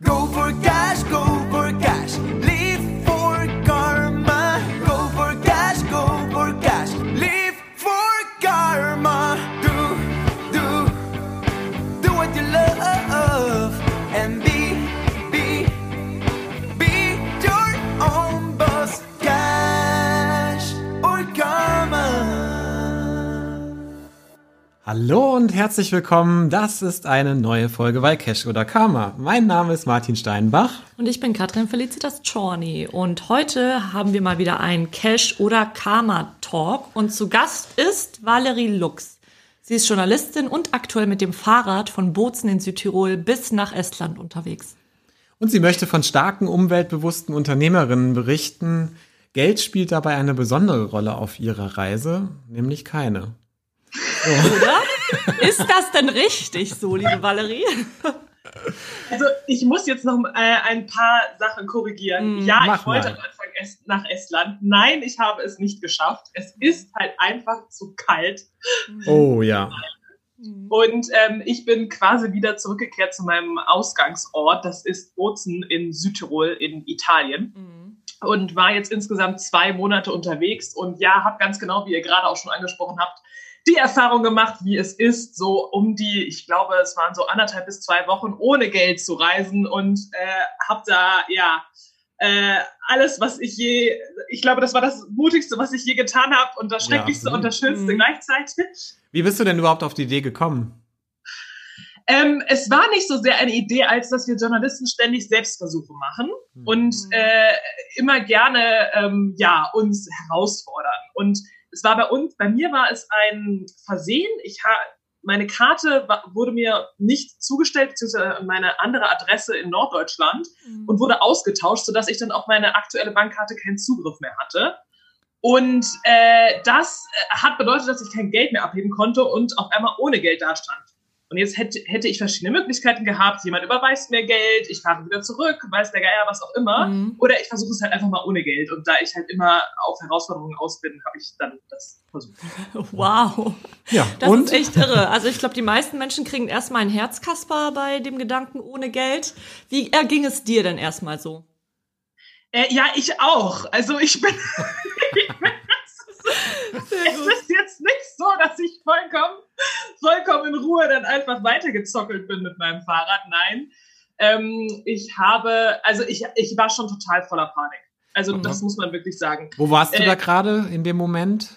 Go for cash, go Hallo und herzlich willkommen. Das ist eine neue Folge bei Cash oder Karma. Mein Name ist Martin Steinbach. Und ich bin Katrin Felicitas Czorny. Und heute haben wir mal wieder einen Cash- oder Karma-Talk. Und zu Gast ist Valerie Lux. Sie ist Journalistin und aktuell mit dem Fahrrad von Bozen in Südtirol bis nach Estland unterwegs. Und sie möchte von starken, umweltbewussten Unternehmerinnen berichten. Geld spielt dabei eine besondere Rolle auf ihrer Reise, nämlich keine. Oder? ist das denn richtig so, liebe Valerie? Also ich muss jetzt noch äh, ein paar Sachen korrigieren. Mm, ja, ich wollte mal. am Anfang est nach Estland. Nein, ich habe es nicht geschafft. Es ist halt einfach zu kalt. Oh ja. Und ähm, ich bin quasi wieder zurückgekehrt zu meinem Ausgangsort. Das ist Bozen in Südtirol in Italien. Mhm. Und war jetzt insgesamt zwei Monate unterwegs. Und ja, habe ganz genau, wie ihr gerade auch schon angesprochen habt, die Erfahrung gemacht, wie es ist, so um die, ich glaube, es waren so anderthalb bis zwei Wochen ohne Geld zu reisen und äh, habe da ja äh, alles, was ich je, ich glaube, das war das Mutigste, was ich je getan habe und das Ja, Schrecklichste und das. Schönste Mhm. gleichzeitig. Wie bist du denn überhaupt auf die Idee gekommen? Ähm, es war nicht so sehr eine Idee, als dass wir Journalisten ständig Selbstversuche machen und Mhm. äh, immer gerne ähm, ja uns herausfordern. Und es war bei uns, bei mir war es ein Versehen. Ich ha meine Karte wa- wurde mir nicht zugestellt, beziehungsweise meine andere Adresse in Norddeutschland und wurde ausgetauscht, sodass ich dann auf meine aktuelle Bankkarte keinen Zugriff mehr hatte. Und äh, das äh, hat bedeutet, dass ich kein Geld mehr abheben konnte und auf einmal ohne Geld dastand. Und jetzt hätte, hätte ich verschiedene Möglichkeiten gehabt. Jemand überweist mir Geld, ich fahre wieder zurück, weiß der Geier, was auch immer. Mhm. Oder ich versuche es halt einfach mal ohne Geld. Und da ich halt immer auf Herausforderungen aus bin, habe ich dann das versucht. Wow. Ja, Das und ist echt irre. Also ich glaube, die meisten Menschen kriegen erstmal ein Herzkasper bei dem Gedanken ohne Geld. Wie erging es dir denn erstmal so? Äh, ja, ich auch. Also ich bin. es ist jetzt nicht so, dass ich vollkommen, vollkommen in Ruhe dann einfach weitergezockelt bin mit meinem Fahrrad. Nein. Ähm, ich habe, also ich, ich war schon total voller Panik. Also Mhm. das muss man wirklich sagen. wo warst du Äh, da gerade in dem Moment?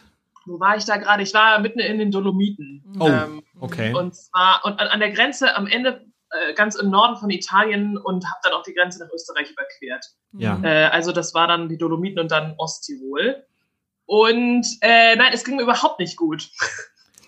Wo war ich da gerade? Ich war mitten in den Dolomiten. Oh, Ähm, okay. Und zwar und an, an der Grenze am Ende äh, ganz im Norden von Italien und habe dann auch die Grenze nach Österreich überquert. Ja. Äh, also das war dann die Dolomiten und dann Osttirol. Und äh, nein, es ging mir überhaupt nicht gut.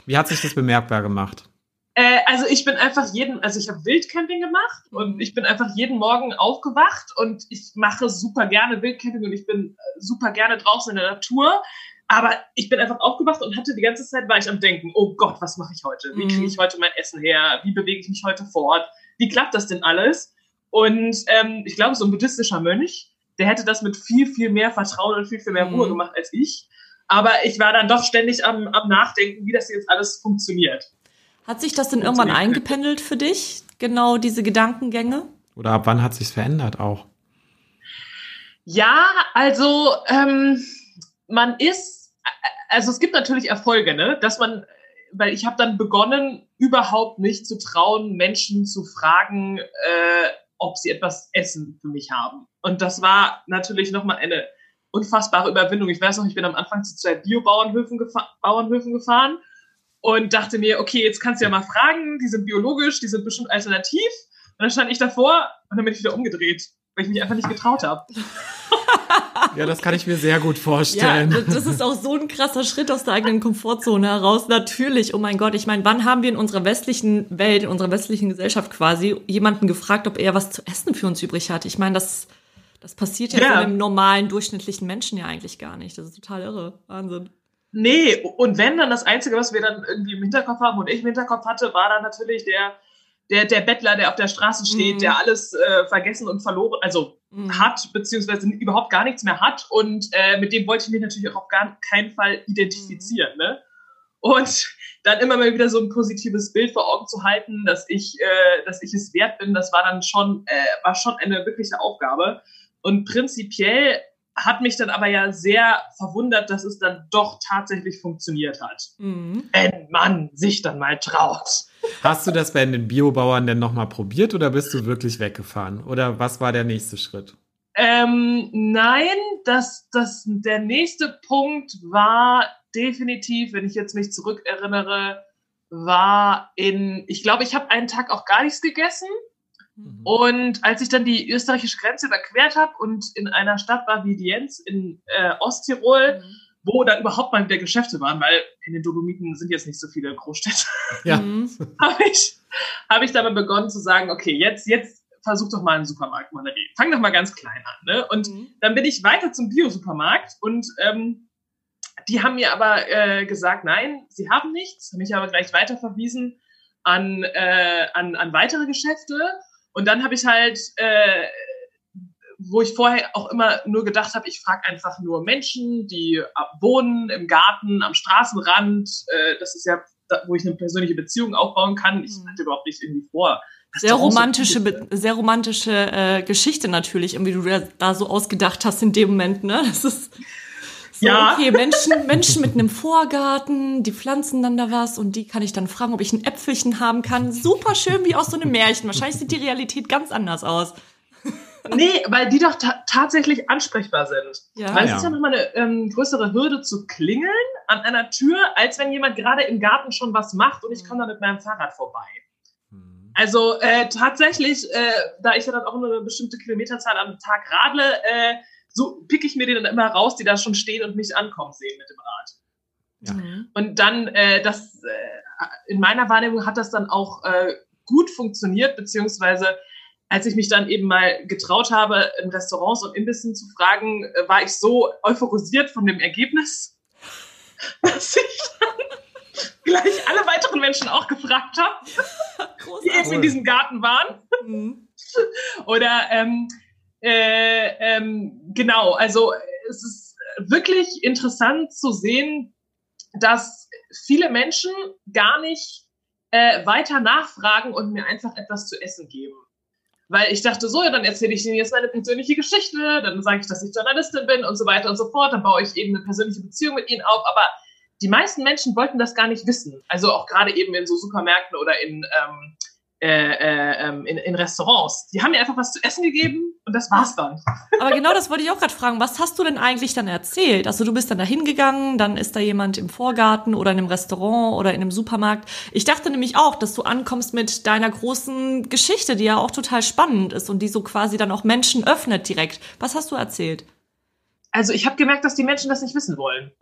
Wie hat sich das bemerkbar gemacht? Äh, also ich bin einfach jeden, also ich habe Wildcamping gemacht und ich bin einfach jeden Morgen aufgewacht und ich mache super gerne Wildcamping und ich bin äh, super gerne draußen in der Natur. Aber ich bin einfach aufgewacht und hatte die ganze Zeit war ich am Denken, oh Gott, was mache ich heute? Wie kriege Mhm. ich heute mein Essen her? Wie bewege ich mich heute fort? Wie klappt das denn alles? Und ähm, ich glaube, so ein buddhistischer Mönch, der hätte das mit viel, viel mehr Vertrauen und viel, viel mehr Ruhe Mhm. gemacht als ich. Aber ich war dann doch ständig am, am Nachdenken, wie das jetzt alles funktioniert. Hat sich das denn irgendwann eingependelt für dich? Genau diese Gedankengänge? Oder ab wann hat sich's verändert auch? Ja, also ähm, man ist, also es gibt natürlich Erfolge, ne? Dass man, weil ich habe dann begonnen, überhaupt nicht zu trauen, Menschen zu fragen, äh, ob sie etwas Essen für mich haben. Und das war natürlich nochmal eine unfassbare Überwindung. Ich weiß noch, ich bin am Anfang zu zwei Bio-Bauernhöfen gefa gefahren und dachte mir, okay, jetzt kannst du ja mal fragen, die sind biologisch, die sind bestimmt alternativ. Und dann stand ich davor und dann bin ich wieder umgedreht, weil ich mich einfach nicht getraut habe. Ja, das kann ich mir sehr gut Ja, vorstellen. das das ist auch so ein krasser Schritt aus der eigenen Komfortzone heraus. Natürlich, oh mein Gott, ich meine, wann haben wir in unserer westlichen Welt, in unserer westlichen Gesellschaft quasi jemanden gefragt, ob er was zu essen für uns übrig hat? Ich meine, das, das passiert ja, Ja. von einem normalen, durchschnittlichen Menschen ja eigentlich gar nicht. Das ist total irre. Wahnsinn. Nee, und wenn dann das Einzige, was wir dann irgendwie im Hinterkopf haben und ich im Hinterkopf hatte, war dann natürlich der, der, der Bettler, der auf der Straße steht, Mhm. der alles äh, vergessen und verloren, also Mhm. hat, beziehungsweise überhaupt gar nichts mehr hat. Und äh, mit dem wollte ich mich natürlich auch auf gar keinen Fall identifizieren. Ne? Und dann immer mal wieder so ein positives Bild vor Augen zu halten, dass ich, äh, dass ich es wert bin, das war dann schon, äh, war schon eine wirkliche Aufgabe. Und prinzipiell hat mich dann aber ja sehr verwundert, dass es dann doch tatsächlich funktioniert hat. Mhm. Wenn man sich dann mal traut. Hast du das bei den Biobauern denn nochmal probiert oder bist du wirklich weggefahren? Oder was war der nächste Schritt? Ähm, nein, das, das, der nächste Punkt war definitiv, wenn ich jetzt mich zurückerinnere, war in, ich glaube, ich habe einen Tag auch gar nichts gegessen. Mhm. Und als ich dann die österreichische Grenze überquert habe und in einer Stadt war wie Dienz in äh, Osttirol, Mhm. Wo dann überhaupt mal wieder Geschäfte waren, weil in den Dolomiten sind jetzt nicht so viele Großstädte, Ja. Mhm. habe ich, hab ich damit begonnen zu sagen, okay, jetzt, jetzt versuch doch mal einen Supermarkt mal Fang doch mal ganz klein an. Ne? Und Mhm. dann bin ich weiter zum Bio-Supermarkt und ähm, die haben mir aber äh, gesagt, nein, sie haben nichts, haben mich aber gleich weiter verwiesen an, äh, an, an weitere Geschäfte. Und dann habe ich halt, äh, wo ich vorher auch immer nur gedacht habe, ich frage einfach nur Menschen, die wohnen im Garten, am Straßenrand. Äh, das ist ja, wo ich eine persönliche Beziehung aufbauen kann. Ich Mhm. hatte überhaupt nicht irgendwie vor. Sehr romantische, Be- sehr romantische äh, Geschichte natürlich, irgendwie du da, da so ausgedacht hast in dem Moment, ne? Das ist so, Ja. okay, Menschen, Menschen mit einem Vorgarten, die pflanzen dann da was und die kann ich dann fragen, ob ich ein Äpfelchen haben kann. Super schön wie aus so einem Märchen. Wahrscheinlich sieht die Realität ganz anders aus. Nee, weil die doch ta tatsächlich ansprechbar sind. Ja. Weil Ja. es ist ja nochmal eine ähm, größere Hürde zu klingeln an einer Tür, als wenn jemand gerade im Garten schon was macht und ich komme da mit meinem Fahrrad vorbei. Mhm. Also äh, tatsächlich, äh, da ich ja dann auch nur eine bestimmte Kilometerzahl am Tag radle, äh, so pick ich mir die dann immer raus, die da schon stehen und mich ankommen sehen mit dem Rad. Ja. Und dann, äh, das, äh, in meiner Wahrnehmung hat das dann auch äh, gut funktioniert, beziehungsweise als ich mich dann eben mal getraut habe, in Restaurants und Imbissen zu fragen, äh, war ich so euphorisiert von dem Ergebnis, dass ich dann gleich alle weiteren Menschen auch gefragt habe, die eben in diesem Garten waren. Mhm. Oder ähm, äh, ähm, genau, also es ist wirklich interessant zu sehen, dass viele Menschen gar nicht äh, weiter nachfragen und mir einfach etwas zu essen geben. Weil ich dachte so, ja, dann erzähle ich Ihnen jetzt meine persönliche Geschichte, dann sage ich, dass ich Journalistin bin und so weiter und so fort, dann baue ich eben eine persönliche Beziehung mit Ihnen auf, aber die meisten Menschen wollten das gar nicht wissen. Also auch gerade eben in so Supermärkten oder in, ähm, äh, äh, ähm, in, in Restaurants. Die haben mir einfach was zu essen gegeben und das war's dann. Aber genau das wollte ich auch gerade fragen. Was hast du denn eigentlich dann erzählt? Also du bist dann da hingegangen, dann ist da jemand im Vorgarten oder in einem Restaurant oder in einem Supermarkt. Ich dachte nämlich auch, dass du ankommst mit deiner großen Geschichte, die ja auch total spannend ist und die so quasi dann auch Menschen öffnet direkt. Was hast du erzählt? Also ich habe gemerkt, dass die Menschen das nicht wissen wollen.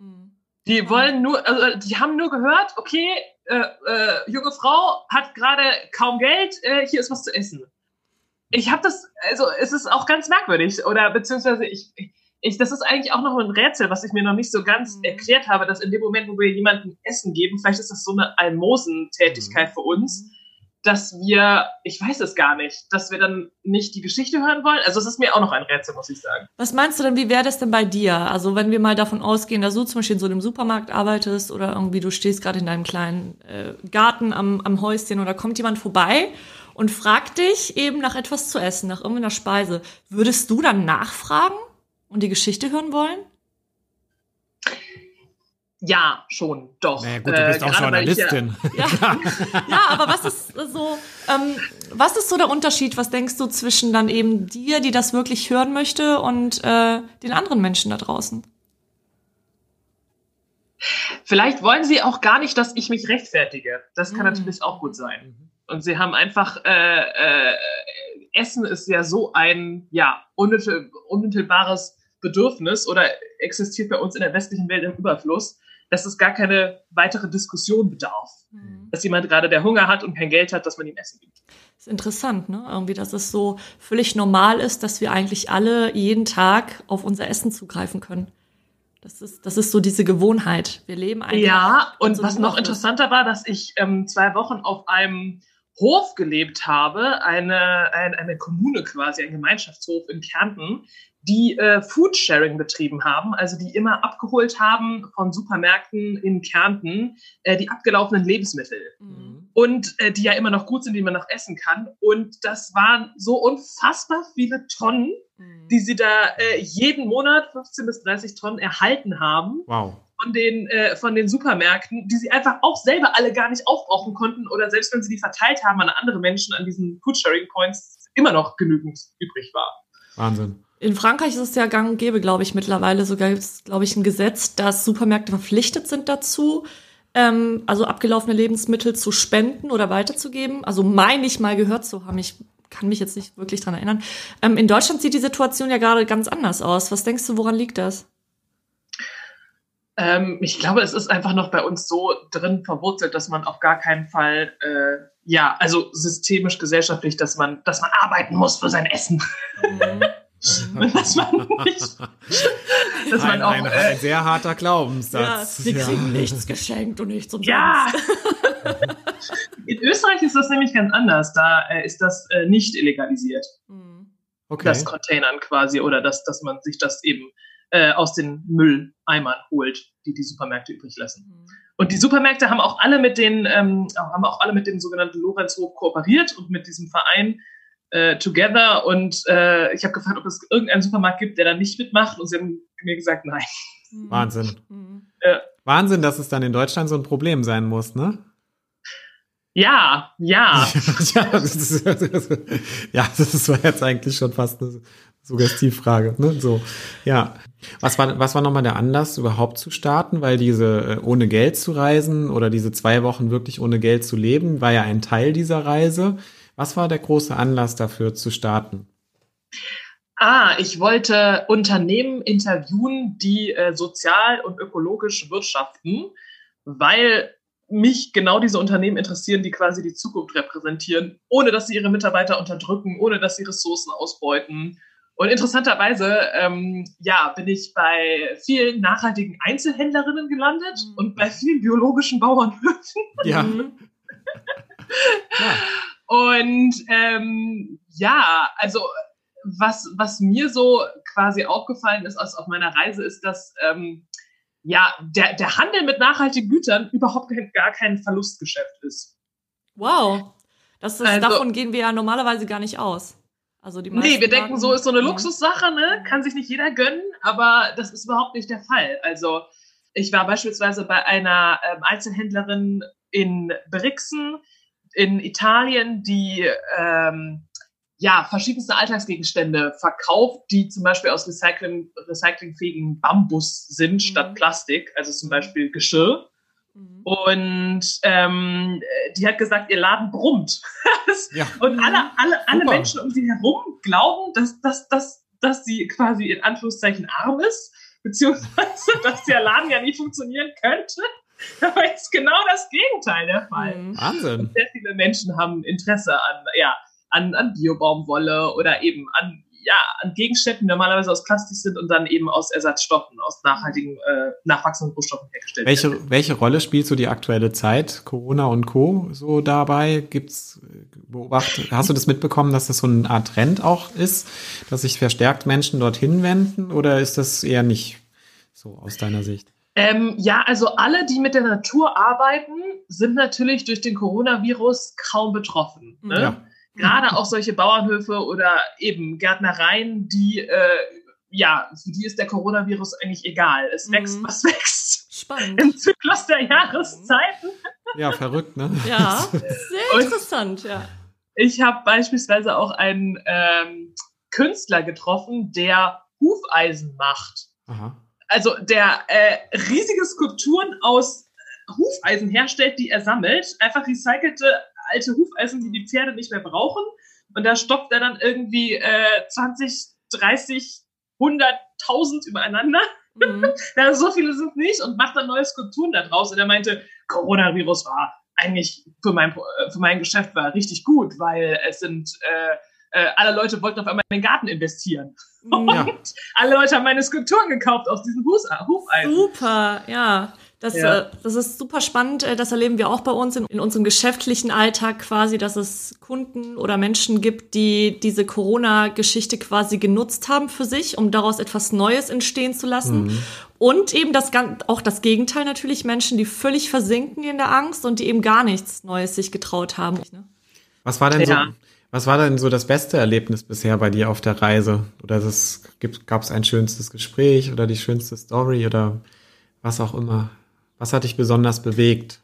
Die wollen nur, also die haben nur gehört, okay, äh, äh, junge Frau hat gerade kaum Geld, äh, hier ist was zu essen. Ich habe das, also es ist auch ganz merkwürdig oder beziehungsweise ich, ich, das ist eigentlich auch noch ein Rätsel, was ich mir noch nicht so ganz Mhm. erklärt habe, dass in dem Moment, wo wir jemandem Essen geben, vielleicht ist das so eine Almosentätigkeit Mhm. für uns, dass wir, ich weiß es gar nicht, dass wir dann nicht die Geschichte hören wollen. Also es ist mir auch noch ein Rätsel, muss ich sagen. Was meinst du denn, wie wäre das denn bei dir? Also wenn wir mal davon ausgehen, dass du zum Beispiel in so einem Supermarkt arbeitest oder irgendwie du stehst gerade in deinem kleinen äh, Garten am, am Häuschen oder kommt jemand vorbei und fragt dich eben nach etwas zu essen, nach irgendeiner Speise. Würdest du dann nachfragen und die Geschichte hören wollen? Ja, schon, doch. Naja, gut, du Äh, bist auch gerade weil ich ja- Journalistin. Ja, ja aber was ist so, ähm, was ist so der Unterschied, was denkst du zwischen dann eben dir, die das wirklich hören möchte, und äh, den anderen Menschen da draußen? Vielleicht wollen sie auch gar nicht, dass ich mich rechtfertige. Das kann Mhm. natürlich auch gut sein. Und sie haben einfach, äh, äh, Essen ist ja so ein, ja, unmittel, unmittelbares Bedürfnis oder existiert bei uns in der westlichen Welt im Überfluss, dass es gar keine weitere Diskussion bedarf. Dass jemand gerade, der Hunger hat und kein Geld hat, dass man ihm Essen gibt. ist interessant, ne? Irgendwie, dass es so völlig normal ist, dass wir eigentlich alle jeden Tag auf unser Essen zugreifen können. Das ist, das ist so diese Gewohnheit. Wir leben einfach. Ja, und so was noch interessanter war, dass ich ähm, zwei Wochen auf einem Hof gelebt habe, eine, eine, eine Kommune quasi, ein Gemeinschaftshof in Kärnten, die äh, Foodsharing betrieben haben, also die immer abgeholt haben von Supermärkten in Kärnten äh, die abgelaufenen Lebensmittel Mhm. und äh, die ja immer noch gut sind, die man noch essen kann. Und das waren so unfassbar viele Tonnen, Mhm. die sie da äh, jeden Monat 15 bis 30 Tonnen erhalten haben Wow. von den, äh, von den Supermärkten, die sie einfach auch selber alle gar nicht aufbrauchen konnten oder selbst wenn sie die verteilt haben an andere Menschen an diesen Foodsharing Points immer noch genügend übrig war. Wahnsinn. In Frankreich ist es ja gang und gäbe, glaube ich, mittlerweile. Sogar gibt es, glaube ich, ein Gesetz, dass Supermärkte verpflichtet sind dazu, ähm, also abgelaufene Lebensmittel zu spenden oder weiterzugeben. Also meine ich mal gehört zu haben. Ich kann mich jetzt nicht wirklich dran erinnern. Ähm, in Deutschland sieht die Situation ja gerade ganz anders aus. Was denkst du, woran liegt das? Ähm, ich glaube, es ist einfach noch bei uns so drin verwurzelt, dass man auf gar keinen Fall, äh, ja, also systemisch gesellschaftlich, dass man, dass man arbeiten muss für sein Essen. Und dass man nicht, dass man Ein, auch, ein, äh, ein sehr harter Glaubenssatz. wir kriegen nichts geschenkt und nichts umsonst. ja. In Österreich ist das nämlich ganz anders. Da äh, ist das äh, nicht illegalisiert, Mhm. Okay. das Containern quasi, oder dass, dass man sich das eben äh, aus den Mülleimern holt, die die Supermärkte übrig lassen. Mhm. Und die Supermärkte haben auch alle mit den, ähm, haben auch alle mit dem sogenannten Lorenzhof kooperiert und mit diesem Verein äh, Together. Und äh, ich habe gefragt, ob es irgendeinen Supermarkt gibt, der da nicht mitmacht. Und sie haben mir gesagt, nein. Mhm. Wahnsinn. Mhm. Wahnsinn, dass es dann in Deutschland so ein Problem sein muss, ne? Ja, ja. ja, das ist, ja, das war jetzt eigentlich schon fast eine Suggestivfrage. Ne? So, ja. Was war, was war nochmal der Anlass, überhaupt zu starten? Weil diese äh, ohne Geld zu reisen oder diese zwei Wochen wirklich ohne Geld zu leben, war ja ein Teil dieser Reise. Was war der große Anlass dafür zu starten? Ah, ich wollte Unternehmen interviewen, die äh, sozial und ökologisch wirtschaften, weil mich genau diese Unternehmen interessieren, die quasi die Zukunft repräsentieren, ohne dass sie ihre Mitarbeiter unterdrücken, ohne dass sie Ressourcen ausbeuten. Und interessanterweise, ähm, ja, bin ich bei vielen nachhaltigen Einzelhändlerinnen gelandet Mhm. und bei vielen biologischen Bauernhöfen. Ja, Mhm. Und ähm, ja, also was, was mir so quasi aufgefallen ist aus, auf meiner Reise, ist, dass ähm, ja, der, der Handel mit nachhaltigen Gütern überhaupt gar kein Verlustgeschäft ist. Wow. Das ist, Also- davon gehen wir ja normalerweise gar nicht aus. Also die Nee, wir denken, Marken- so ist so eine. Luxussache, ne? Kann sich nicht jeder gönnen, aber das ist überhaupt nicht der Fall. Also ich war beispielsweise bei einer ähm, Einzelhändlerin in Brixen in Italien, die ähm, ja verschiedenste Alltagsgegenstände verkauft, die zum Beispiel aus Recycling, recyclingfähigen Bambus sind Mhm. statt Plastik, also zum Beispiel Geschirr. Mhm. Und ähm, die hat gesagt, ihr Laden brummt. Ja. Und Mhm. alle, alle, alle Super. Menschen um sie herum glauben, dass, dass, dass, dass sie quasi in Anführungszeichen arm ist, beziehungsweise dass der Laden ja nie funktionieren könnte. Aber ist genau das Gegenteil der Fall. Mhm. Wahnsinn. Sehr viele Menschen haben Interesse an, ja, an, an Biobaumwolle oder eben an, ja, an Gegenständen, die normalerweise aus Plastik sind und dann eben aus Ersatzstoffen, aus nachhaltigen, äh, nachwachsenden Rohstoffen hergestellt werden. Welche, welche Rolle spielt so die aktuelle Zeit, Corona und Co. so dabei? Gibt's äh, beobacht, hast du das mitbekommen, dass das so eine Art Trend auch ist, dass sich verstärkt Menschen dorthin wenden oder ist das eher nicht so aus deiner Sicht? Ähm, ja, also alle, die mit der Natur arbeiten, sind natürlich durch den Coronavirus kaum betroffen. Ne? Ja. Gerade auch solche Bauernhöfe oder eben Gärtnereien, die, äh, ja, für die ist der Coronavirus eigentlich egal. Es Mhm. wächst, was wächst. Spannend. Im Zyklus der Jahreszeiten. Ja, verrückt, ne? Ja, sehr interessant, ja. Ich habe beispielsweise auch einen ähm, Künstler getroffen, der Hufeisen macht. Aha. Also der äh, riesige Skulpturen aus Hufeisen herstellt, die er sammelt. Einfach recycelte alte Hufeisen, die die Pferde nicht mehr brauchen. Und da stoppt er dann irgendwie äh, 20, 30, 100.000 übereinander. Mhm. Ja, so viele sind nicht und macht dann neue Skulpturen da draus. Und er meinte, Coronavirus war eigentlich für mein, äh, für mein Geschäft war richtig gut, weil es sind äh, äh, alle Leute wollten auf einmal in den Garten investieren. Mhm. Ja. Alle Leute haben meine Skulpturen gekauft aus diesen Hus- Hufeisen. Super, ja. Das, Ja. äh, das ist super spannend. äh, Das erleben wir auch bei uns in, in unserem geschäftlichen Alltag quasi, dass es Kunden oder Menschen gibt, die diese Corona-Geschichte quasi genutzt haben für sich, um daraus etwas Neues entstehen zu lassen. Und eben das, auch das Gegenteil natürlich, Menschen, die völlig versinken in der Angst und die eben gar nichts Neues sich getraut haben. Was war denn Ja. so, was war denn so das beste Erlebnis bisher bei dir auf der Reise? Oder gab es ein schönstes Gespräch oder die schönste Story oder was auch immer? Was hat dich besonders bewegt?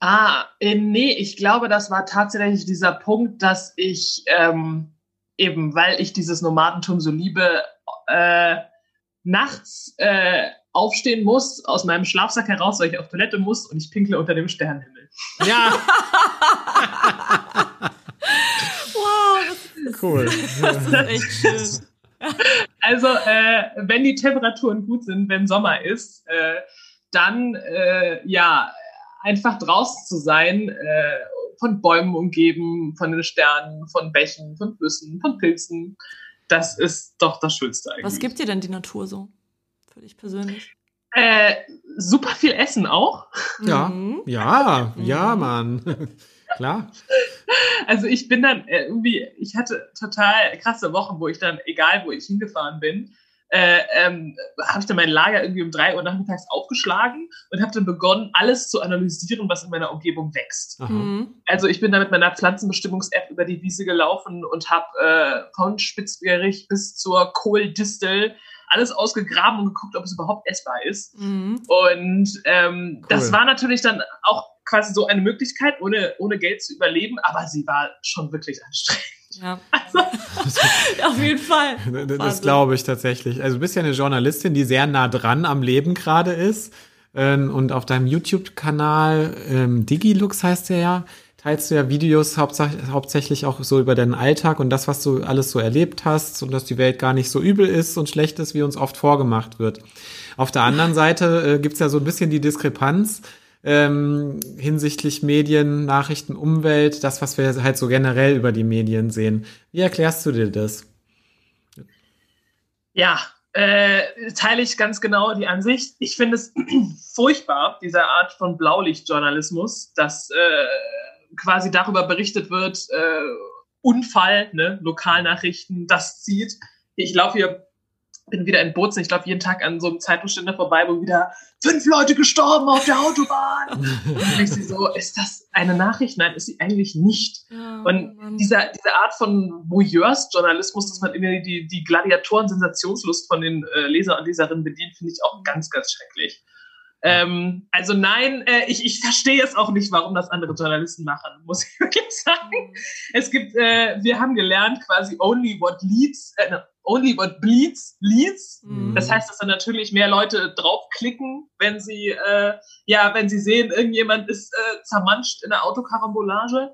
Ah, äh, nee, ich glaube, das war tatsächlich dieser Punkt, dass ich ähm, eben, weil ich dieses Nomadentum so liebe, äh, nachts äh, aufstehen muss, aus meinem Schlafsack heraus, weil ich auf Toilette muss und ich pinkle unter dem Sternenhimmel. Ja, Wow, das ist, cool. das ist echt schön. Also, äh, wenn die Temperaturen gut sind, wenn Sommer ist, äh, dann äh, ja, einfach draußen zu sein, äh, von Bäumen umgeben, von den Sternen, von Bächen, von Flüssen, von Pilzen. Das ist doch das Schönste eigentlich. Was gibt dir denn die Natur so? Für dich persönlich? Äh, super viel Essen auch. Ja, Mhm. ja, ja, Mhm. Mann. Klar. Also ich bin dann äh, irgendwie, ich hatte total krasse Wochen, wo ich dann, egal wo ich hingefahren bin, äh, ähm, habe ich dann mein Lager irgendwie um drei Uhr nachmittags aufgeschlagen und habe dann begonnen, alles zu analysieren, was in meiner Umgebung wächst. Mhm. Also ich bin da mit meiner Pflanzenbestimmungs-App über die Wiese gelaufen und habe äh, von Spitzberich bis zur Kohldistel alles ausgegraben und geguckt, ob es überhaupt essbar ist. Mhm. Und ähm, Cool. das war natürlich dann auch quasi so eine Möglichkeit, ohne, ohne Geld zu überleben, aber sie war schon wirklich anstrengend. Ja. Auf jeden Fall. Das Wahnsinn. glaube ich tatsächlich. Also du bist ja eine Journalistin, die sehr nah dran am Leben gerade ist. Ähm, Und auf deinem YouTube-Kanal ähm, Digilux heißt der ja, teilst du ja Videos hauptsächlich auch so über deinen Alltag und das, was du alles so erlebt hast und dass die Welt gar nicht so übel ist und schlecht ist, wie uns oft vorgemacht wird. Auf der anderen Seite äh, gibt's ja so ein bisschen die Diskrepanz ähm, hinsichtlich Medien, Nachrichten, Umwelt, das, was wir halt so generell über die Medien sehen. Wie erklärst du dir das? Ja, äh, teile ich ganz genau die Ansicht. Ich finde es furchtbar, diese Art von Blaulichtjournalismus, dass äh, quasi darüber berichtet wird, äh, Unfall, ne, Lokalnachrichten, das zieht. Ich laufe hier, bin wieder in Bozen, ich laufe jeden Tag an so einem Zeitungsständer vorbei, wo wieder fünf Leute gestorben auf der Autobahn. Und ich sehe so, ist das eine Nachricht? Nein, ist sie eigentlich nicht. Ja, Und Mann. dieser, diese Art von Voyeurs-Journalismus, dass man immer die, die Gladiatoren-Sensationslust von den äh, Leser und Leserinnen bedient, finde ich auch ganz, ganz schrecklich. Ähm, also nein, äh, ich, ich verstehe es auch nicht, warum das andere Journalisten machen, muss ich wirklich sagen. Es gibt, äh, wir haben gelernt quasi only what leads, äh, only what bleeds, leads. Mhm. Das heißt, dass dann natürlich mehr Leute draufklicken, wenn sie, äh, ja, wenn sie sehen, irgendjemand ist äh, zermanscht in der Autokarambolage.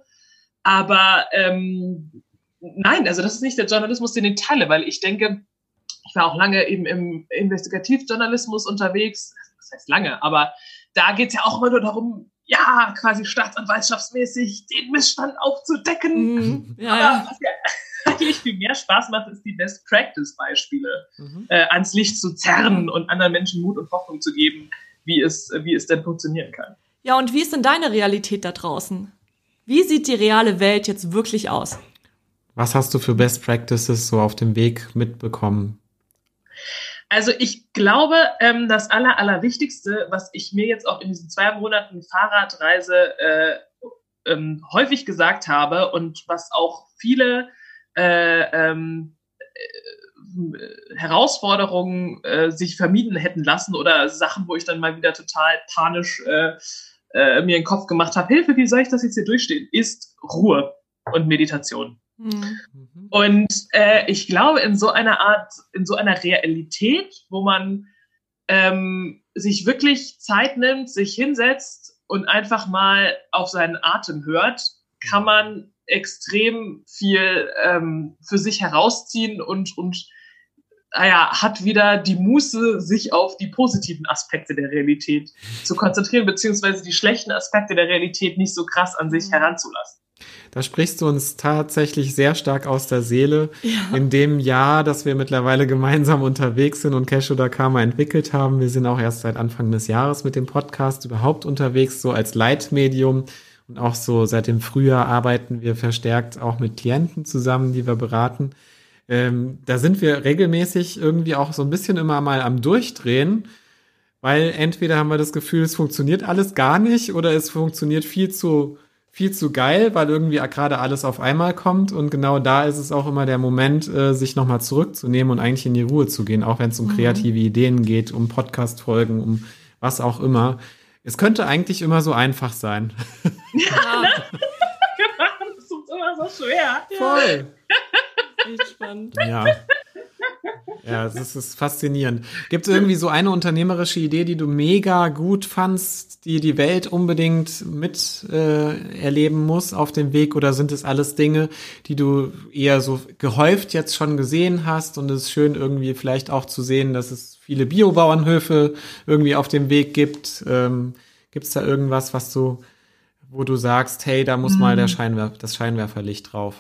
Aber ähm, nein, also das ist nicht der Journalismus, den ich teile, weil ich denke, ich war auch lange eben im Investigativjournalismus unterwegs. Das heißt lange, aber da geht es ja auch immer nur darum, ja, quasi staatsanwaltschaftsmäßig den Missstand aufzudecken. Mhm. Ja, Aber ja. was ja eigentlich viel mehr Spaß macht, ist die Best-Practice-Beispiele Mhm. äh, ans Licht zu zerren und anderen Menschen Mut und Hoffnung zu geben, wie es, wie es denn funktionieren kann. ja, und wie ist denn deine Realität da draußen? Wie sieht die reale Welt jetzt wirklich aus? Was hast du für Best Practices so auf dem Weg mitbekommen? Also ich glaube, ähm, das Aller, Allerwichtigste, was ich mir jetzt auch in diesen zwei Monaten Fahrradreise äh, ähm, häufig gesagt habe und was auch viele äh, ähm, äh, Herausforderungen äh, sich vermieden hätten lassen oder Sachen, wo ich dann mal wieder total panisch äh, äh, mir den Kopf gemacht habe, Hilfe, wie soll ich das jetzt hier durchstehen, ist Ruhe und Meditation. Mhm. Und äh, ich glaube, in so einer Art, in so einer Realität, wo man ähm, sich wirklich Zeit nimmt, sich hinsetzt und einfach mal auf seinen Atem hört, kann man extrem viel ähm, für sich herausziehen und, und naja, hat wieder die Muße, sich auf die positiven Aspekte der Realität zu konzentrieren, beziehungsweise die schlechten Aspekte der Realität nicht so krass an sich Mhm. heranzulassen. Da sprichst du uns tatsächlich sehr stark aus der Seele. Ja. In dem Jahr, dass wir mittlerweile gemeinsam unterwegs sind und Cash oder Karma entwickelt haben. Wir sind auch erst seit Anfang des Jahres mit dem Podcast überhaupt unterwegs, so als Leitmedium. Und auch so seit dem Frühjahr arbeiten wir verstärkt auch mit Klienten zusammen, die wir beraten. Ähm, da sind wir regelmäßig irgendwie auch so ein bisschen immer mal am Durchdrehen weil entweder haben wir das Gefühl, es funktioniert alles gar nicht oder es funktioniert viel zu, viel zu geil, weil irgendwie gerade alles auf einmal kommt. Und genau da ist es auch immer der Moment, äh, sich nochmal zurückzunehmen und eigentlich in die Ruhe zu gehen, auch wenn es um mhm. kreative Ideen geht, um Podcast-Folgen, um was auch immer. Es könnte eigentlich immer so einfach sein. Ja. das ist immer so schwer. Voll. Echt spannend. Ja. Ja, es ist faszinierend. Gibt es irgendwie so eine unternehmerische Idee, die du mega gut fandst, die die Welt unbedingt mit äh, erleben muss auf dem Weg? Oder sind es alles Dinge, die du eher so gehäuft jetzt schon gesehen hast? Und es ist schön irgendwie vielleicht auch zu sehen, dass es viele Biobauernhöfe irgendwie auf dem Weg gibt. Ähm, gibt es da irgendwas, was du, wo du sagst, hey, da muss mhm. mal der Scheinwerfer, das Scheinwerferlicht drauf?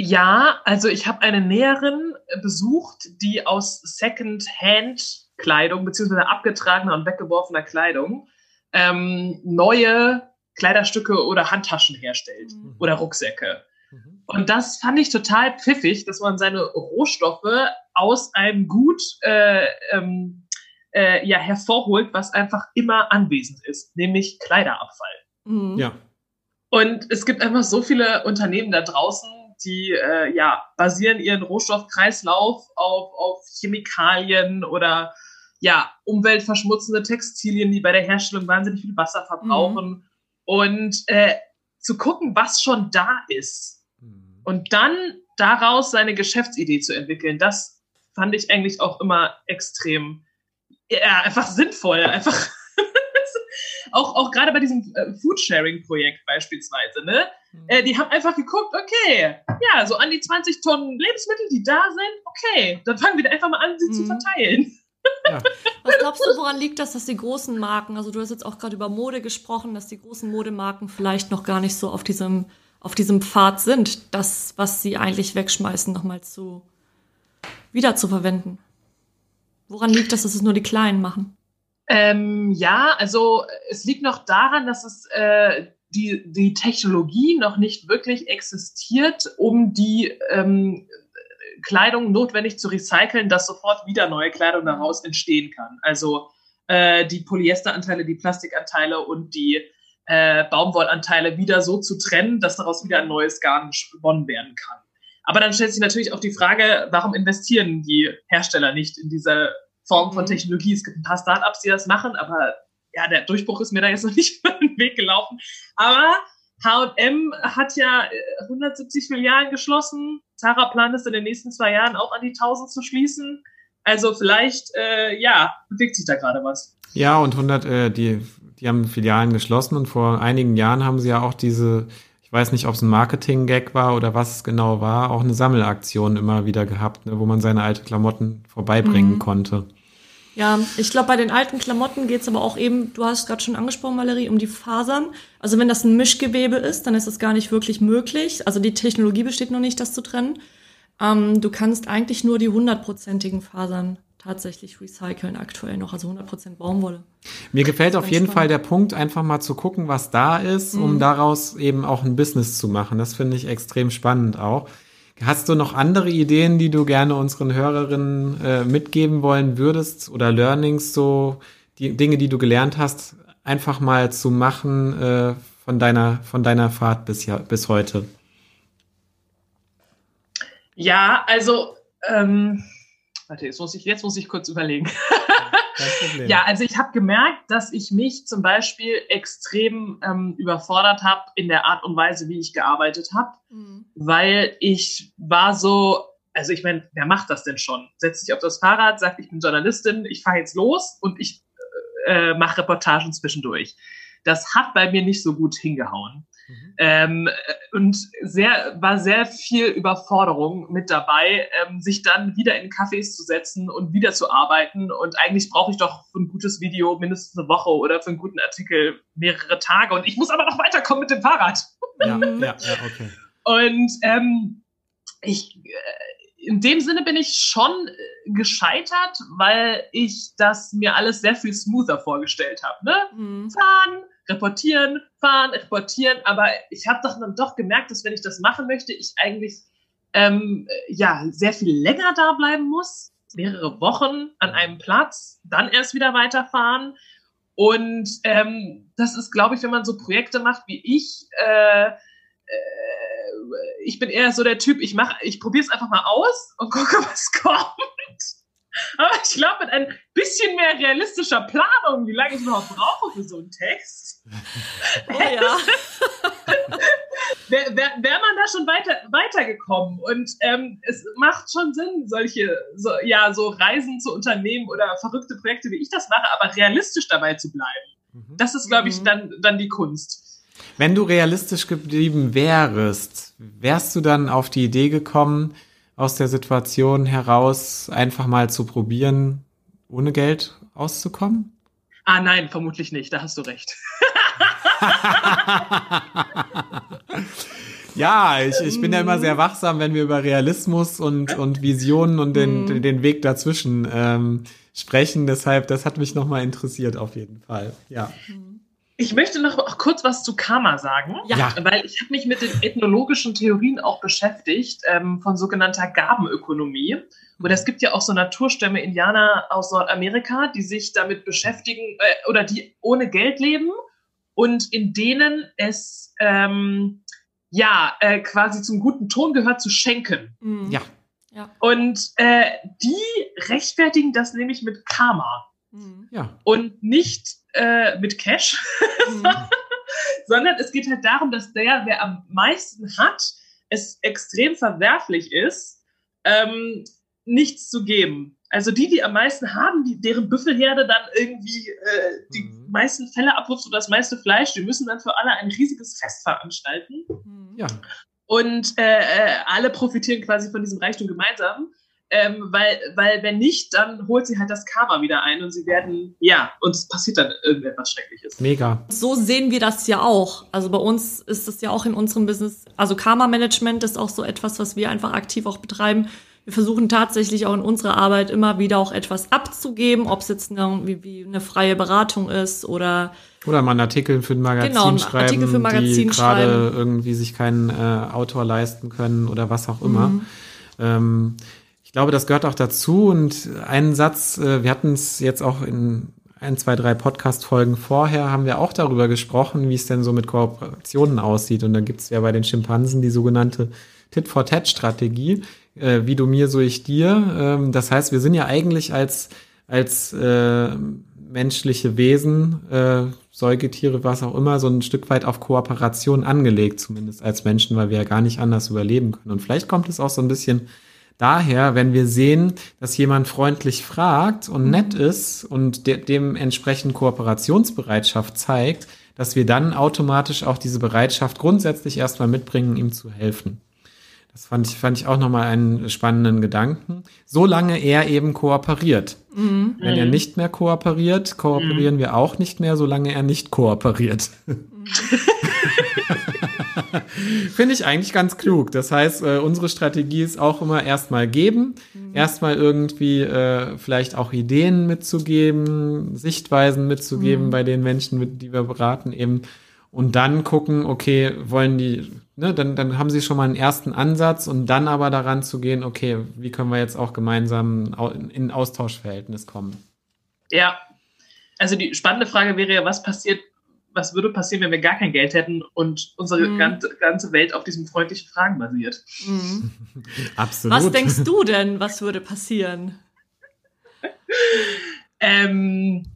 Ja, also ich habe eine Näherin besucht, die aus Second-Hand-Kleidung beziehungsweise abgetragener und weggeworfener Kleidung ähm, neue Kleiderstücke oder Handtaschen herstellt mhm. oder Rucksäcke. Mhm. Und das fand ich total pfiffig, dass man seine Rohstoffe aus einem Gut äh, ähm, äh, ja, hervorholt, was einfach immer anwesend ist, nämlich Kleiderabfall. Mhm. Ja. Und es gibt einfach so viele Unternehmen da draußen, die äh, ja, basieren ihren Rohstoffkreislauf auf, auf Chemikalien oder ja, umweltverschmutzende Textilien, die bei der Herstellung wahnsinnig viel Wasser verbrauchen. Mhm. Und äh, zu gucken, was schon da ist. Mhm. Und dann daraus seine Geschäftsidee zu entwickeln, das fand ich eigentlich auch immer extrem, ja, einfach sinnvoll. Einfach auch, auch gerade bei diesem äh, Foodsharing-Projekt beispielsweise, ne? Mhm. Äh, die haben einfach geguckt, okay, ja, so an die 20 Tonnen Lebensmittel, die da sind, okay, dann fangen wir einfach mal an, sie mhm. zu verteilen. Ja. Was glaubst du, woran liegt das, dass die großen Marken, also du hast jetzt auch gerade über Mode gesprochen, dass die großen Modemarken vielleicht noch gar nicht so auf diesem, auf diesem Pfad sind, das, was sie eigentlich wegschmeißen, nochmal zu wieder zu verwenden? Woran liegt das, dass es nur die Kleinen machen? Ähm, ja, also es liegt noch daran, dass es äh, die, die Technologie noch nicht wirklich existiert, um die ähm, Kleidung notwendig zu recyceln, dass sofort wieder neue Kleidung daraus entstehen kann. Also äh, die Polyesteranteile, die Plastikanteile und die äh, Baumwollanteile wieder so zu trennen, dass daraus wieder ein neues Garn gewonnen werden kann. Aber dann stellt sich natürlich auch die Frage, warum investieren die Hersteller nicht in diese Form von mhm. Technologie. Es gibt ein paar Startups, die das machen, aber ja, der Durchbruch ist mir da jetzt noch nicht über den Weg gelaufen. Aber H&M hat ja 170 äh, Filialen geschlossen. Zara plant es in den nächsten zwei Jahren auch an die 1000 zu schließen. Also vielleicht, äh, ja, bewegt sich da gerade was. Ja, und 100, äh, die, die haben Filialen geschlossen und vor einigen Jahren haben sie ja auch diese, ich weiß nicht, ob es ein Marketing-Gag war oder was es genau war, auch eine Sammelaktion immer wieder gehabt, ne, wo man seine alte Klamotten vorbeibringen mhm. konnte. Ja, ich glaube, bei den alten Klamotten geht's aber auch eben, du hast gerade schon angesprochen, Valerie, um die Fasern. Also wenn das ein Mischgewebe ist, dann ist das gar nicht wirklich möglich. Also die Technologie besteht noch nicht, das zu trennen. Ähm, du kannst eigentlich nur die hundertprozentigen Fasern tatsächlich recyceln aktuell noch, also 100% Baumwolle. Mir gefällt auf jeden spannend. Fall der Punkt, einfach mal zu gucken, was da ist, um mhm. daraus eben auch ein Business zu machen. Das finde ich extrem spannend auch. Hast du noch andere Ideen, die du gerne unseren Hörerinnen äh, mitgeben wollen würdest oder Learnings, so die Dinge, die du gelernt hast, einfach mal zu machen äh, von deiner von deiner Fahrt bis ja, bis heute? Ja, also ähm, warte, jetzt muss ich jetzt muss ich kurz überlegen. Ja, also ich habe gemerkt, dass ich mich zum Beispiel extrem ähm, überfordert habe in der Art und Weise, wie ich gearbeitet habe, mhm. weil ich war so, also ich meine, wer macht das denn schon? Setzt sich auf das Fahrrad, sagt, ich bin Journalistin, ich fahre jetzt los und ich äh, mache Reportagen zwischendurch. Das hat bei mir nicht so gut hingehauen. Ähm, und sehr, war sehr viel Überforderung mit dabei, ähm, sich dann wieder in Cafés zu setzen und wieder zu arbeiten. Und eigentlich brauche ich doch für ein gutes Video mindestens eine Woche oder für einen guten Artikel mehrere Tage. Und ich muss aber noch weiterkommen mit dem Fahrrad. Ja, ja, ja, okay. Und ähm, ich, äh, in dem Sinne bin ich schon gescheitert, weil ich das mir alles sehr viel smoother vorgestellt habe. Ne? Mhm. Fahren, reportieren, fahren, reportieren. Aber ich habe doch dann doch gemerkt, dass wenn ich das machen möchte, ich eigentlich ähm, ja sehr viel länger da bleiben muss, mehrere Wochen an einem Platz, dann erst wieder weiterfahren. Und ähm, das ist, glaube ich, wenn man so Projekte macht wie ich, äh, äh, ich bin eher so der Typ, ich mache, ich probiere es einfach mal aus und gucke, was kommt. Aber ich glaube, mit ein bisschen mehr realistischer Planung, wie lange ich überhaupt brauche für so einen Text, Oh ja. wäre wär, wär man da schon weiter, weitergekommen. Und ähm, es macht schon Sinn, solche, so, ja, so Reisen zu unternehmen oder verrückte Projekte, wie ich das mache, aber realistisch dabei zu bleiben. Das ist, glaube ich, Mhm. dann, dann die Kunst. Wenn du realistisch geblieben wärst, wärst du dann auf die Idee gekommen, aus der Situation heraus einfach mal zu probieren, ohne Geld auszukommen? Ah, nein, vermutlich nicht, da hast du recht. Ja, ich, ich bin ja immer sehr wachsam, wenn wir über Realismus und, und Visionen und den, den Weg dazwischen ähm, sprechen. Deshalb, das hat mich nochmal interessiert auf jeden Fall. Ja. Ich möchte noch auch kurz was zu Karma sagen. Ja. Weil ich habe mich mit den ethnologischen Theorien auch beschäftigt, ähm, von sogenannter Gabenökonomie. Und es gibt ja auch so Naturstämme Indianer aus Nordamerika, die sich damit beschäftigen äh, oder die ohne Geld leben und in denen es ähm, ja äh, quasi zum guten Ton gehört zu schenken. Mhm. Ja. Ja. Und äh, die rechtfertigen das nämlich mit Karma Mhm. Ja. und nicht äh, mit Cash. Mhm. sondern es geht halt darum, dass der, wer am meisten hat, es extrem verwerflich ist, ähm, nichts zu geben. Also die, die am meisten haben, die, deren Büffelherde dann irgendwie äh, die Mhm. meisten Fälle abwirft und das meiste Fleisch, die müssen dann für alle ein riesiges Fest veranstalten. Ja. Und äh, äh, alle profitieren quasi von diesem Reichtum gemeinsam. Ähm, weil, weil wenn nicht, dann holt sie halt das Karma wieder ein und sie werden, ja, und es passiert dann irgendetwas Schreckliches. Mega. So sehen wir das ja auch. Also bei uns ist das ja auch in unserem Business. Also Karma-Management ist auch so etwas, was wir einfach aktiv auch betreiben. Wir versuchen tatsächlich auch in unserer Arbeit immer wieder auch etwas abzugeben, ob es jetzt eine, wie, wie eine freie Beratung ist oder Oder mal einen Artikel für ein Magazin Genau, einen schreiben, Artikel für ein Magazin die gerade schreiben. irgendwie sich keinen äh, Autor leisten können oder was auch immer. Mhm. Ähm, ich glaube, das gehört auch dazu. Und einen Satz, äh, wir hatten es jetzt auch in ein, zwei, drei Podcast-Folgen vorher, haben wir auch darüber gesprochen, wie es denn so mit Kooperationen aussieht. Und da gibt es ja bei den Schimpansen die sogenannte Tit-for-Tat-Strategie. Äh, wie du mir, so ich dir. Ähm, das heißt, wir sind ja eigentlich als, als äh, menschliche Wesen, äh, Säugetiere, was auch immer, so ein Stück weit auf Kooperation angelegt, zumindest als Menschen, weil wir ja gar nicht anders überleben können. Und vielleicht kommt es auch so ein bisschen daher, wenn wir sehen, dass jemand freundlich fragt und nett ist und de dementsprechend Kooperationsbereitschaft zeigt, dass wir dann automatisch auch diese Bereitschaft grundsätzlich erstmal mitbringen, ihm zu helfen. Das fand ich, fand ich auch nochmal einen spannenden Gedanken. Solange er eben kooperiert. Wenn er nicht mehr kooperiert, kooperieren wir auch nicht mehr, solange er nicht kooperiert. Finde ich eigentlich ganz klug. Das heißt, äh, unsere Strategie ist auch immer erstmal geben, erstmal irgendwie äh, vielleicht auch Ideen mitzugeben, Sichtweisen mitzugeben bei den Menschen, mit, die wir beraten eben. Und dann gucken, okay, wollen die, ne, dann, dann haben sie schon mal einen ersten Ansatz und dann aber daran zu gehen, okay, wie können wir jetzt auch gemeinsam in ein Austauschverhältnis kommen? Ja. Also die spannende Frage wäre ja, was passiert, was würde passieren, wenn wir gar kein Geld hätten und unsere Mhm. ganze, ganze Welt auf diesen freundlichen Fragen basiert? Mhm. Absolut. Was denkst du denn, was würde passieren? Ähm,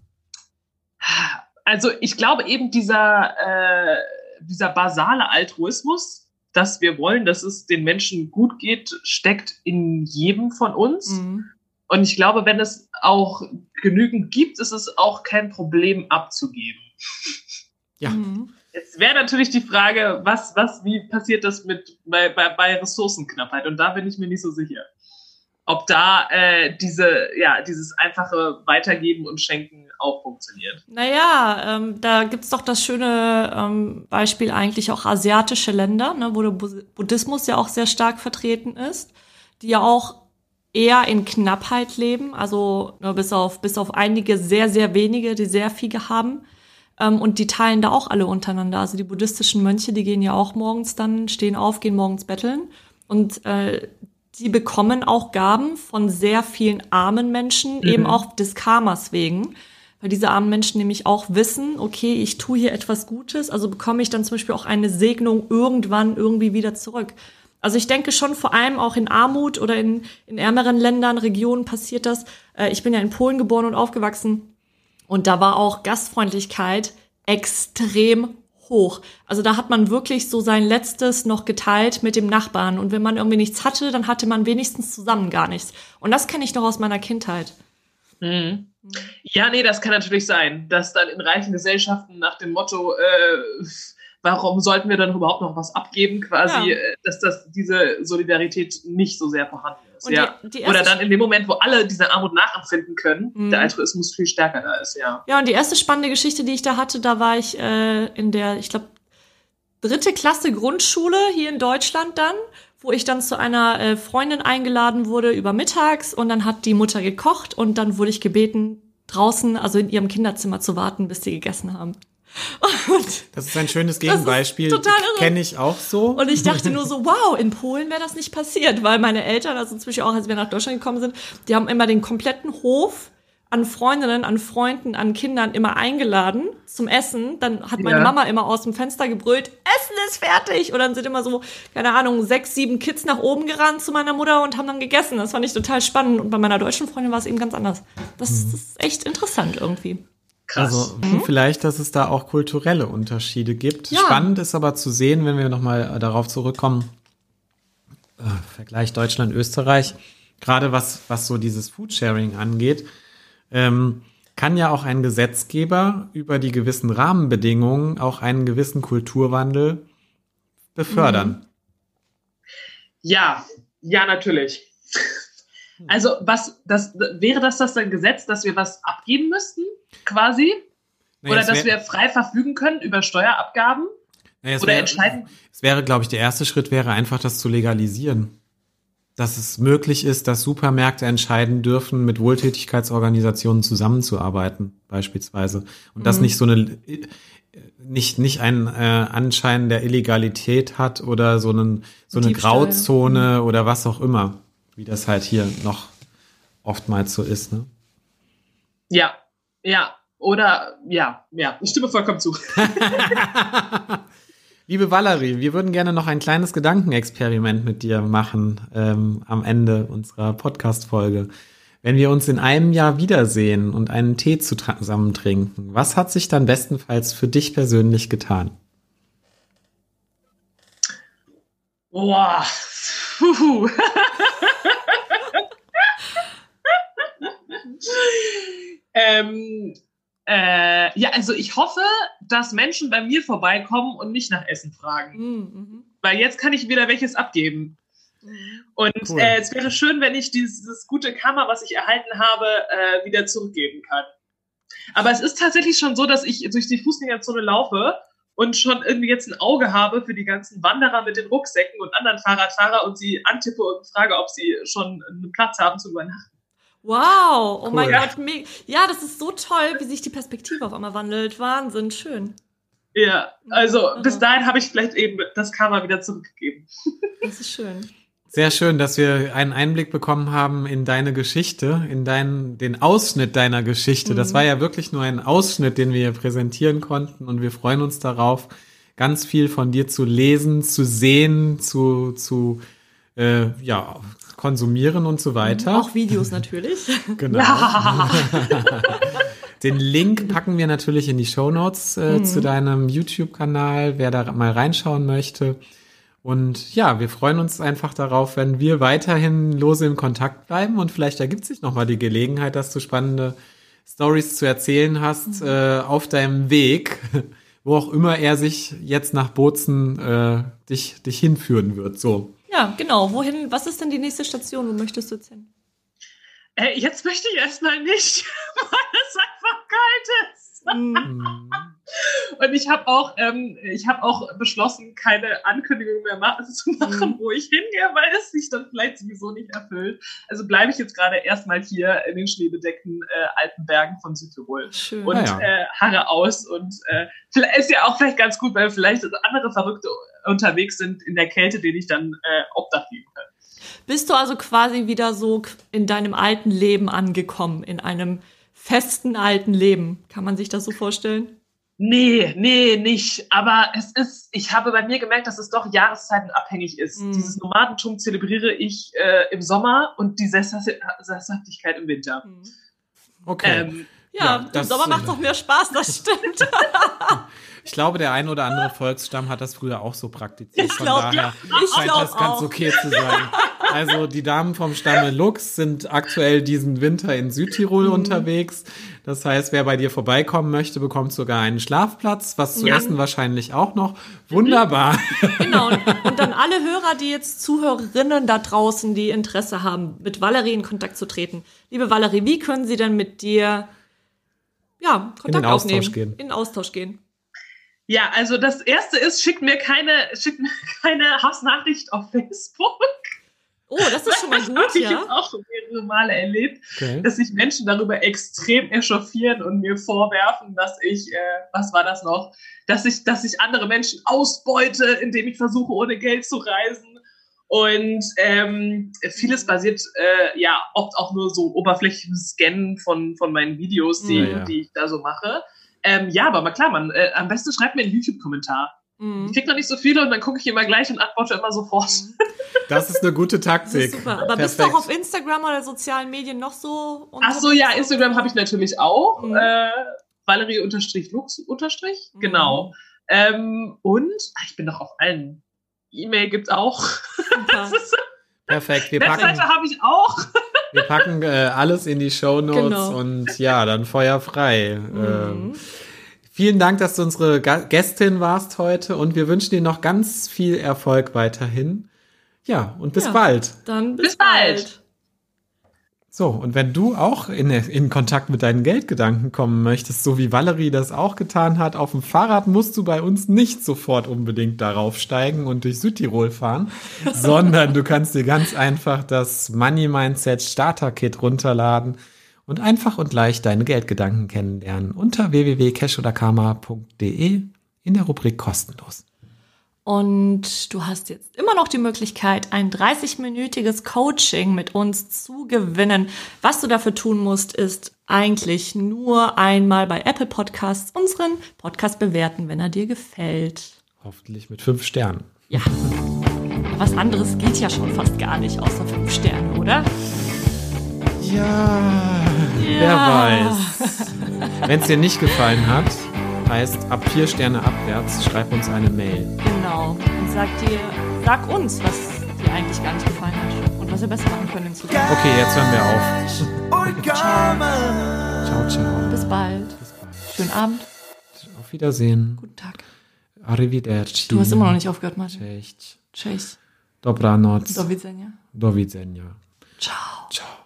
also ich glaube eben dieser, äh, dieser basale Altruismus, dass wir wollen, dass es den Menschen gut geht, steckt in jedem von uns. Mhm. Und ich glaube, wenn es auch genügend gibt, ist es auch kein Problem abzugeben. Ja. Mhm. Jetzt wäre natürlich die Frage, was, was, wie passiert das mit bei, bei, bei Ressourcenknappheit? Und da bin ich mir nicht so sicher. Ob da äh, diese, ja, dieses einfache Weitergeben und Schenken auch funktioniert. Naja, ähm, da gibt's doch das schöne ähm, Beispiel eigentlich auch asiatische Länder, ne, wo der Bu- Buddhismus ja auch sehr stark vertreten ist, die ja auch eher in Knappheit leben, also nur bis auf bis auf einige sehr sehr wenige, die sehr viel haben. Ähm, und die teilen da auch alle untereinander. Also die buddhistischen Mönche, die gehen ja auch morgens dann, stehen auf, gehen morgens betteln. Und äh, die bekommen auch Gaben von sehr vielen armen Menschen, eben auch des Karmas wegen. Weil diese armen Menschen nämlich auch wissen, okay, ich tue hier etwas Gutes, also bekomme ich dann zum Beispiel auch eine Segnung irgendwann irgendwie wieder zurück. Also ich denke schon vor allem auch in Armut oder in, in ärmeren Ländern, Regionen passiert das. Äh, ich bin ja in Polen geboren und aufgewachsen. Und da war auch Gastfreundlichkeit extrem hoch. Also da hat man wirklich so sein Letztes noch geteilt mit dem Nachbarn. Und wenn man irgendwie nichts hatte, dann hatte man wenigstens zusammen gar nichts. Und das kenne ich noch aus meiner Kindheit. Mhm. Ja, nee, das kann natürlich sein, dass dann in reichen Gesellschaften nach dem Motto, äh, warum sollten wir dann überhaupt noch was abgeben, quasi, Ja. äh, dass das diese Solidarität nicht so sehr vorhanden ist. Und ja. die- die Oder dann in dem Moment, wo alle diese Armut nachempfinden können, Mhm. der Altruismus viel stärker da ist, ja. Ja, und die erste spannende Geschichte, die ich da hatte, da war ich äh, in der, ich glaube, dritte Klasse Grundschule hier in Deutschland dann, wo ich dann zu einer äh, Freundin eingeladen wurde über mittags und dann hat die Mutter gekocht und dann wurde ich gebeten, draußen, also in ihrem Kinderzimmer zu warten, bis sie gegessen haben. Und, Das ist ein schönes Gegenbeispiel. total irre. Kenne ich auch so. und ich dachte nur so, wow, in Polen wäre das nicht passiert, weil meine Eltern, also inzwischen auch, als wir nach Deutschland gekommen sind, die haben immer den kompletten Hof an Freundinnen, an Freunden, an Kindern immer eingeladen zum Essen. Dann hat meine Ja. Mama immer aus dem Fenster gebrüllt, Essen ist fertig. Und dann sind immer so, keine Ahnung, sechs, sieben Kids nach oben gerannt zu meiner Mutter und haben dann gegessen. Das fand ich total spannend. Und bei meiner deutschen Freundin war es eben ganz anders. Das, das ist echt interessant irgendwie. Krass. Also vielleicht, dass es da auch kulturelle Unterschiede gibt. Ja. Spannend ist aber zu sehen, wenn wir nochmal darauf zurückkommen, äh, Vergleich Deutschland-Österreich, gerade was, was so dieses Foodsharing angeht, ähm, kann ja auch ein Gesetzgeber über die gewissen Rahmenbedingungen auch einen gewissen Kulturwandel befördern. Ja, ja, natürlich. Also, was, das, wäre das das ein Gesetz, dass wir was abgeben müssten, quasi? Naja, Oder dass wir frei verfügen können über Steuerabgaben? naja, es Oder wär- entscheiden? Es wäre, glaube ich, der erste Schritt wäre einfach, das zu legalisieren. Dass es möglich ist, dass Supermärkte entscheiden dürfen, mit Wohltätigkeitsorganisationen zusammenzuarbeiten, beispielsweise. Und das nicht so eine, nicht, nicht einen äh, Anschein der Illegalität hat oder so, einen, so eine Diebstahl. Grauzone oder was auch immer, wie das halt hier noch oftmals so ist. Ne? Ja, ja. Oder, ja, ja. Ich stimme vollkommen zu. Liebe Valerie, wir würden gerne noch ein kleines Gedankenexperiment mit dir machen ähm, am Ende unserer Podcast-Folge. Wenn wir uns in einem Jahr wiedersehen und einen Tee zusammen trinken, was hat sich dann bestenfalls für dich persönlich getan? Boah. Puh. ähm, äh, ja, also ich hoffe, dass Menschen bei mir vorbeikommen und mich nach Essen fragen. Mhm, Weil jetzt kann ich wieder welches abgeben. mhm. Und Cool. äh, es wäre schön, wenn ich dieses gute Karma, was ich erhalten habe, äh, wieder zurückgeben kann. Aber es ist tatsächlich schon so, dass ich durch die Fußgängerzone laufe und schon irgendwie jetzt ein Auge habe für die ganzen Wanderer mit den Rucksäcken und anderen Fahrradfahrer und sie antippe und frage, ob sie schon einen Platz haben zu übernachten. Wow, oh Cool. mein. Gott, me- ja, das ist so toll, wie sich die Perspektive auf einmal wandelt. Wahnsinn, schön. Ja, also Mhm. bis dahin habe ich vielleicht eben das Karma wieder zurückgegeben. Das ist schön. Sehr schön, dass wir einen Einblick bekommen haben in deine Geschichte, in deinen, den Ausschnitt deiner Geschichte. Das war ja wirklich nur ein Ausschnitt, den wir hier präsentieren konnten und wir freuen uns darauf, ganz viel von dir zu lesen, zu sehen, zu, zu äh, ja, konsumieren und so weiter. Auch Videos natürlich. Genau. Ja. Den Link packen wir natürlich in die Show Notes äh, Mhm. zu deinem YouTube-Kanal, wer da mal reinschauen möchte. Und ja, wir freuen uns einfach darauf, wenn wir weiterhin lose im Kontakt bleiben und vielleicht ergibt sich nochmal die Gelegenheit, dass du spannende Stories zu erzählen hast Mhm. äh, auf deinem Weg wo auch immer er sich jetzt nach Bozen äh, dich, dich hinführen wird. So. Ja, genau. Wohin, was ist denn die nächste Station? Wo möchtest du jetzt hin? Äh, jetzt möchte ich erstmal nicht, weil es einfach kalt ist. Mhm. Und ich habe auch, ähm, ich habe auch beschlossen, keine Ankündigung mehr ma zu machen, Mhm. wo ich hingehe, weil es sich dann vielleicht sowieso nicht erfüllt. Also bleibe ich jetzt gerade erstmal hier in den schneebedeckten äh, alten Bergen von Südtirol Schön. und ja. äh, harre aus. Und äh, vielleicht ist ja auch vielleicht ganz gut, weil vielleicht andere Verrückte unterwegs sind in der Kälte, denen ich dann äh, Obdach geben kann. Bist du also quasi wieder so in deinem alten Leben angekommen, in einem festen alten Leben? Kann man sich das so vorstellen? Nee, nee, nicht. Aber es ist, ich habe bei mir gemerkt, dass es doch jahreszeitenabhängig ist. Mhm. Dieses Nomadentum zelebriere ich äh, im Sommer und die Sesshaft- Sesshaftigkeit im Winter. Okay. Ähm, Ja, Ja, im das- Sommer macht doch mehr Spaß, das stimmt. Ich glaube, der ein oder andere Volksstamm hat das früher auch so praktiziert. Ich Von glaub, daher ja. Ich scheint das ganz auch. okay zu sein. Also die Damen vom Stamme Lux sind aktuell diesen Winter in Südtirol Mhm. unterwegs. Das heißt, wer bei dir vorbeikommen möchte, bekommt sogar einen Schlafplatz, was zu Ja. essen wahrscheinlich auch noch. Wunderbar. Genau. Und, dann alle Hörer, die jetzt Zuhörerinnen da draußen, die Interesse haben, mit Valerie in Kontakt zu treten. Liebe Valerie, wie können sie denn mit dir ja, Kontakt den Austausch aufnehmen? gehen. In den Austausch gehen. Ja, also das erste ist, schickt mir keine, schickt mir keine Hassnachricht auf Facebook. Oh, das ist schon mal Das gut, habe ich ja. jetzt auch schon mehrere Male erlebt. Okay. dass sich Menschen darüber extrem echauffieren und mir vorwerfen, dass ich, äh, was war das noch, dass ich, dass ich andere Menschen ausbeute, indem ich versuche, ohne Geld zu reisen. Und ähm, vieles basiert äh, ja oft auch nur so oberflächliches Scannen von, von meinen Videos, die, Ja, ja. die ich da so mache. Ähm, ja, aber mal klar, man, äh, am besten schreibt mir einen YouTube-Kommentar. Ich Mhm. krieg noch nicht so viele und dann gucke ich immer gleich und antworte immer sofort. Das ist eine gute Taktik. super. Aber bist du auch auf Instagram oder sozialen Medien noch so? Ach so, ja, Instagram habe ich natürlich auch. Mhm. Äh, Valerie unterstrich Lux unterstrich. Mhm. Genau. Ähm, und ach, ich bin doch auf allen. E-Mail gibt's auch. Super. Perfekt. Wir packen, Webseite habe ich auch. Wir packen äh, alles in die Shownotes Genau. und ja, dann Feuer frei. Mhm. Ähm, Vielen Dank, dass du unsere Gästin warst heute und wir wünschen dir noch ganz viel Erfolg weiterhin. Ja, und bis Ja. bald. Dann bis, Bis bald. bald. So, und wenn du auch in, in Kontakt mit deinen Geldgedanken kommen möchtest, so wie Valerie das auch getan hat, auf dem Fahrrad musst du bei uns nicht sofort unbedingt darauf steigen und durch Südtirol fahren, sondern du kannst dir ganz einfach das Money Mindset Starter Kit runterladen und einfach und leicht deine Geldgedanken kennenlernen unter www.cashoderkarma.de in der Rubrik kostenlos. Und du hast jetzt immer noch die Möglichkeit, ein 30-minütiges Coaching mit uns zu gewinnen. Was du dafür tun musst, ist eigentlich nur einmal bei Apple Podcasts unseren Podcast bewerten, wenn er dir gefällt. Hoffentlich mit fünf Sternen. Ja. Was anderes geht ja schon fast gar nicht, außer fünf Sterne, oder? Ja, wer Ja. weiß. Wenn es dir nicht gefallen hat, heißt ab vier Sterne abwärts, schreib uns eine Mail. Genau. Und sag dir, sag uns, was dir eigentlich gar nicht gefallen hat und was wir besser machen können in Zukunft. Okay, jetzt hören wir auf. Ciao, ciao. Bis bald. Bis bald. Schönen Abend. Auf Wiedersehen. Guten Tag. Arrivederci. Du hast immer noch nicht aufgehört, Martin. Cześć. Cześć. Dobranoc. Do widzenia. Do widzenia. Ciao. Ciao.